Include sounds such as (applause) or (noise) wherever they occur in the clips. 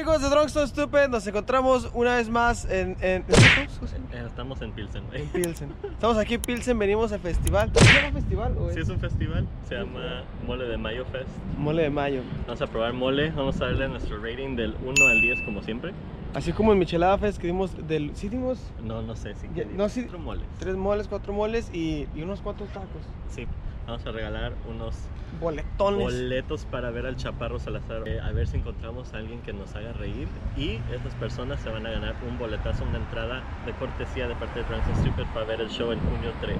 amigos de So Stupid, nos encontramos una vez más en... en... Eh, Estamos en Pilsen, güey. en Pilsen. Estamos aquí en Pilsen, venimos al festival. ¿Se llama festival o Sí, es un festival, se llama Mole de Mayo Fest. Mole de mayo. Vamos a probar mole, vamos a darle nuestro rating del 1 al 10 como siempre. Así como en Michelada Fest que dimos del... ¿Sí dimos No, no sé Ya, qué no, sí. cuatro moles. tres moles, cuatro moles y, y unos cuatro tacos? Sí, vamos a regalar unos Boletones. boletos para ver al Chaparro Salazar. Eh, a ver si encontramos a alguien que nos haga reír y estas personas se van a ganar un boletazo, una entrada de cortesía de parte de So Stupid para ver el show en junio 3.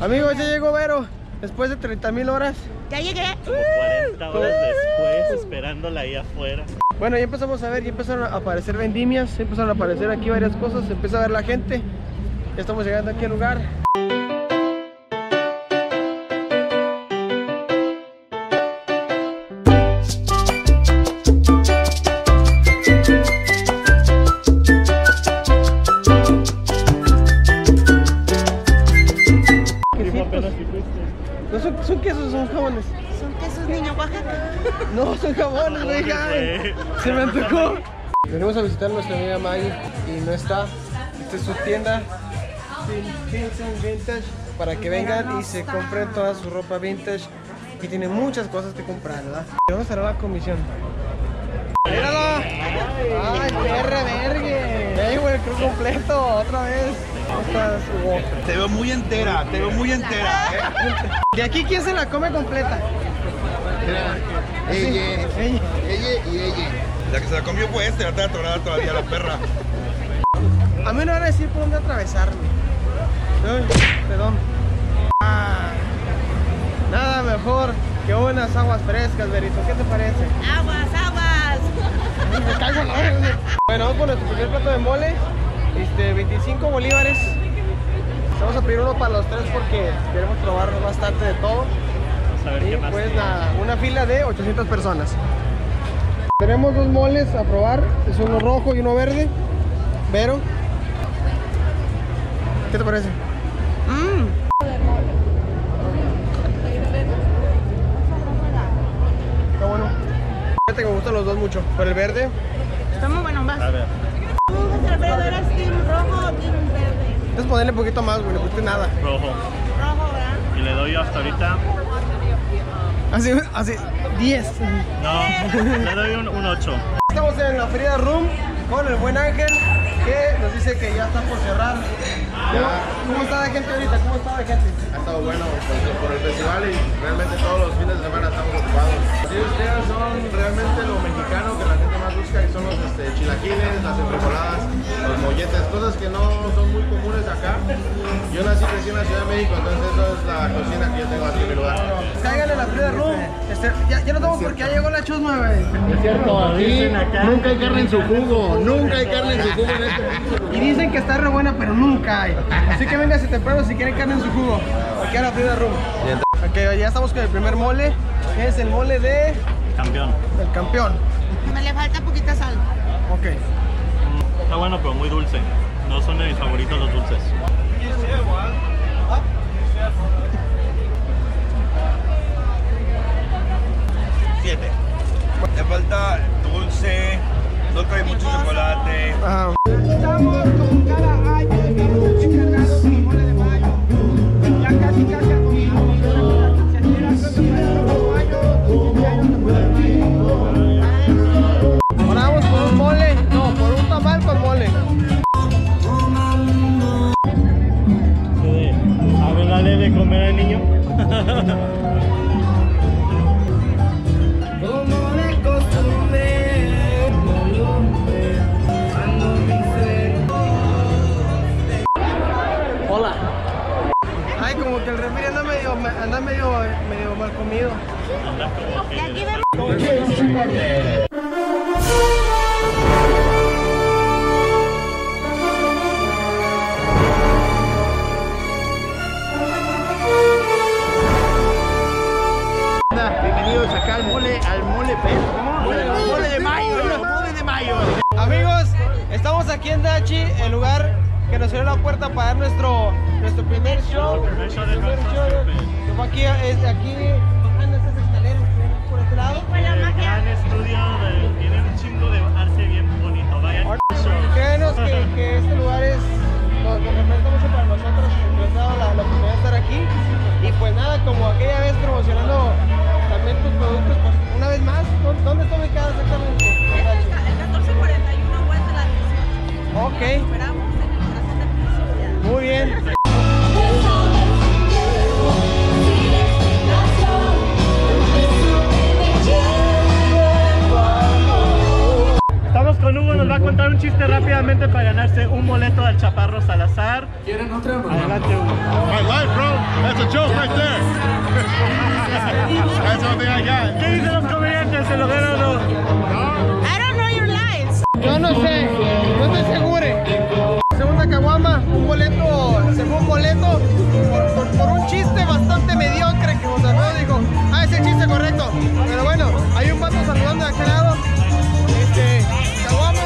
Amigos, ya llegó Vero. Después de 30 mil horas. Ya llegué. Como 40 horas después esperándola ahí afuera. Bueno, ya empezamos a ver, ya empezaron a aparecer vendimias, empezaron a aparecer aquí varias cosas, empieza a ver la gente. Ya estamos llegando aquí al lugar. Son quesos niño Oaxaca. (laughs) No, son jabones, oigan. güey. Se me antojó. Venimos a visitar a nuestra amiga Maggie y no está. Esta es su tienda. Vintage. Para que vengan y se compren toda su ropa vintage. Y tiene muchas cosas que comprar, ¿verdad? ¿De dónde estará la comisión? ¡Míralo! ¡Ay, perra vergue! ¡Ey, güey, el crew completo! ¡Otra vez! Te veo muy entera, te veo muy entera, ¿eh? ¿De aquí quién se la come completa? Ella, Ella. y ella. La que se la comió fue este, la está atorada todavía la perra. A mí no van a decir por dónde atravesarme. Perdón. Ah, nada mejor que unas aguas frescas, Berito. ¿Qué te parece? Aguas, aguas. Me caigo Bueno, vamos con nuestro primer plato de mole. Este, 25 bolívares. Vamos a pedir uno para los tres porque queremos probar bastante de todo. Vamos a ver qué más. pues tiene. nada, una fila de 800 personas. Tenemos dos moles a probar. Es uno rojo y uno verde. Vero. ¿Qué te parece? Mmm. Está bueno. Fíjate que me gustan los dos mucho. Pero el verde, Está muy bueno, vas. A ver, ¿Tú, Alfredo, eres team rojo o team verde? entonces ponerle un poquito más, güey. No pusiste nada. rojo. Rojo, ¿verdad? Y le doy hasta ahorita. Así, así, 10. No, le doy un, un 8. Estamos en la Feria Room con el buen Ángel que nos dice que ya está por cerrar. ¿Cómo, cómo está la gente ahorita? ¿Cómo está la gente? Ha estado bueno pues, por el festival y realmente todos los fines de semana estamos ocupados. Sí, ustedes son realmente lo mexicano que la gente más busca y son los este, chilaquiles, las enfrijoladas, los molletes, cosas que no son muy comunes acá. Yo nací crecí en la Ciudad de México, entonces eso es la cocina que yo tengo aquí en mi lugar. Cáiganle la Feria Room. Este, ya, ya nos vamos porque ya llegó la chusma, güey. Es cierto, dicen acá. Nunca hay carne en su jugo, nunca hay carne en su jugo en este Y dicen que está re buena, pero nunca hay. Así que vénganse temprano si quieren carne en su jugo. Aquí a la Feria Room. Ok, ya estamos con el primer mole. que es el mole de Campeón. el campeón. Me le falta poquita sal. Ok. Está bueno, pero muy dulce. No son de mis favoritos los dulces. Siete. Le falta dulce, no trae mucho chocolate. Ajá. Estamos como cada año encargados con mole de mayo. Ya casi casi mayo. Ahora vamos por un mole. No, por un tamal con mole. A ver, dale de comer al niño. (laughs) Hola. Ay, como que el refri anda medio, anda medio, medio mal comido. Y aquí vemos Bienvenidos acá al mole, al mole fest. ¿Cómo? Mole, de mayo, mole de mayo. Amigos, estamos aquí en Dachi, el lugar que nos abrió la puerta para dar nuestro, nuestro primer show. Nuestro primer show de aquí, es, aquí bajando estas escaleras por este lado. fue la magia. El estudio tiene un chingo de arte bien bonito. Vayan Ahora, Créanos que, que, este lugar es, nos representa mucho para nosotros. Nos ha dado la, la oportunidad de estar aquí. Y pues nada, como aquella vez promocionando también tus productos, pues una vez más, ¿dónde está ubicada exactamente? El 1441 West de la 18. Ok. Estamos con Hugo, nos va a contar un chiste rápidamente para ganarse un boleto al Chaparro Salazar. ¿Quieren otra? Adelante, Hugo. My life, bro. That's a joke right there. (laughs) That's all I got. ¿Qué dicen los comediantes? ¿Se lo ganan o no? I don't know your lives. Yo no sé. No te asegure. Segunda caguama un boleto, según boleto, por, por- por un chiste bastante mediocre que José Alfredo dijo, ah, es el chiste correcto. Pero bueno, hay un vato saludando de aquel lado. Este, caguama.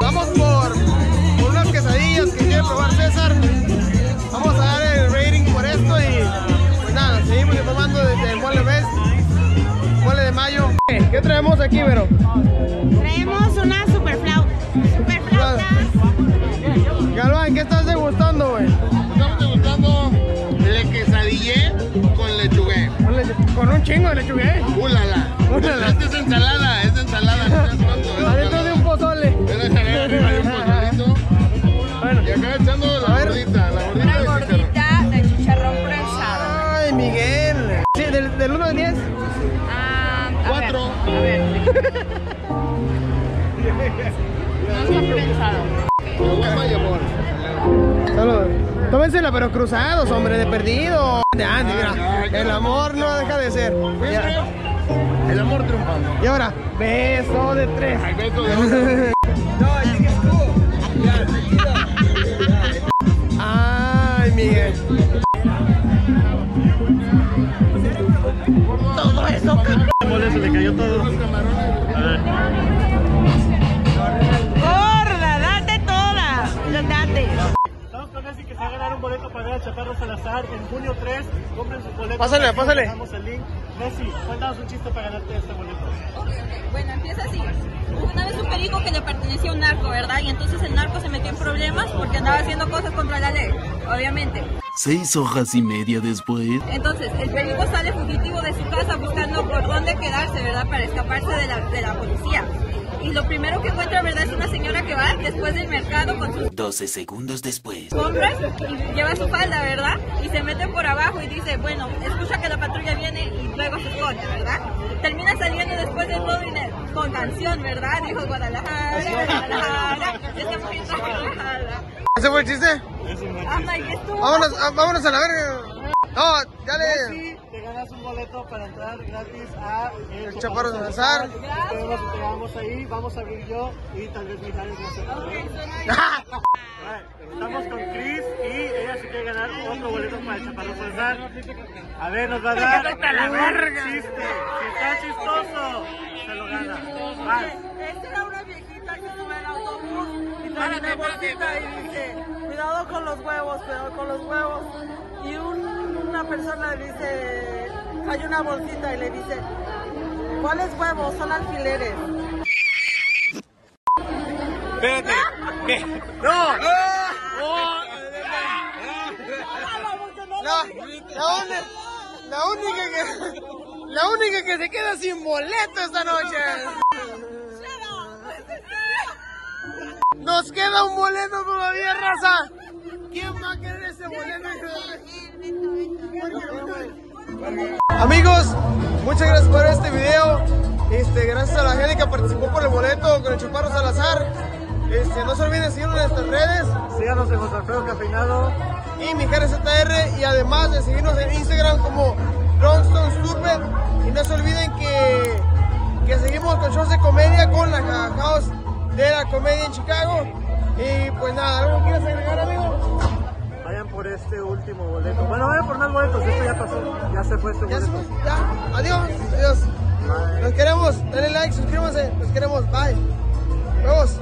Vamos por, por unas quesadillas que quiere probar César. Vamos a dar el rating por esto y pues nada, seguimos informando desde Mole Best. Mole de mayo. ¿Qué traemos aquí, Vero? Traemos una chingo de lechugué. ¡Ulala! Úlala. Esta es ensalada, es ensalada. Adentro de un pozole. Es ensalada arriba de un (laughs) pozolito. Bueno. Y acá echando la A ver. gordita, la gordita de chicharrón. de chicharrón prensado. Ay, Miguel. Sí, del, del 1 al 10. Ah, Cuatro. A ver. (laughs) No está prensado. Caguama y amor. Tómensela, pero cruzados, hombre, de perdido. De antes, mira. El amor no deja de ser. El amor triunfando. Y ahora, beso de tres. Ay, beso de (laughs) oro. Ay, Miguel. Chaparro Salazar en junio 3. Compren sus boletos. Pásale, Aquí pásale. Dejamos el link. Messi, cuéntanos un chiste para ganarte este boleto. Bueno, empieza así. Una vez un perico que le pertenecía a un narco, ¿verdad? Y entonces el narco se metió en problemas porque andaba haciendo cosas contra la ley, obviamente. Seis hojas y media después. Entonces, el perico sale fugitivo de su casa buscando por dónde quedarse, ¿verdad? Para escaparse de la, de la policía. Y lo primero que encuentra, ¿verdad? Es una señora que va después del mercado con sus 12 segundos después. compras y lleva su falda, ¿verdad? Y se mete por abajo y dice, bueno, escucha que la patrulla viene y luego se esconde, ¿verdad? Termina saliendo después del modo con canción, ¿verdad? Dijo Guadalajara, Guadalajara, esta mujer está Guadalajara. ¿Ese fue el chiste? I'm like, estuvo Vámonos, ah, vámonos a la verga. No, dale. Ganas un boleto para entrar gratis a El Chaparro Salazar. Esperemos que te veamos ahí. Vamos a abrir yo y tal vez Mijares no se Estamos con Chris y ella se quiere ganar otro boleto para el Chaparro Salazar. A ver, nos va a dar un chiste. Si está chistoso, se lo gana. Vas. Esta era una viejita que sube al autobús y trae una bolsita y dice, cuidado con los huevos, cuidado con los huevos. Y un- una persona dice, hay una bolsita y le dice, ¿cuáles huevos? Son alfileres. Espérate. No. La, la, la única que la única que se queda sin boleto esta noche. Nos queda un boleto todavía, raza. ¿Quién va a querer ese boleto? Amigos, muchas gracias por este video. Este, gracias a la gente que participó por el boleto con el Chaparro Salazar. Este, no se olviden de seguirnos en nuestras redes Síganos en José Alfredo Cafeinado. y Mijares ZR y además de seguirnos en Instagram como Longstone Stupid y no se olviden que, que seguimos con shows de comedia con la House de la comedia en Chicago y pues nada, ¿algo quieres agregar amigo? Vayan por este último boleto. Bueno, vayan por más boletos. Esto ya pasó. Ya se fue este Ya, se- ya, adiós, adiós. Los queremos, denle like, suscríbanse, los queremos, bye. Vamos.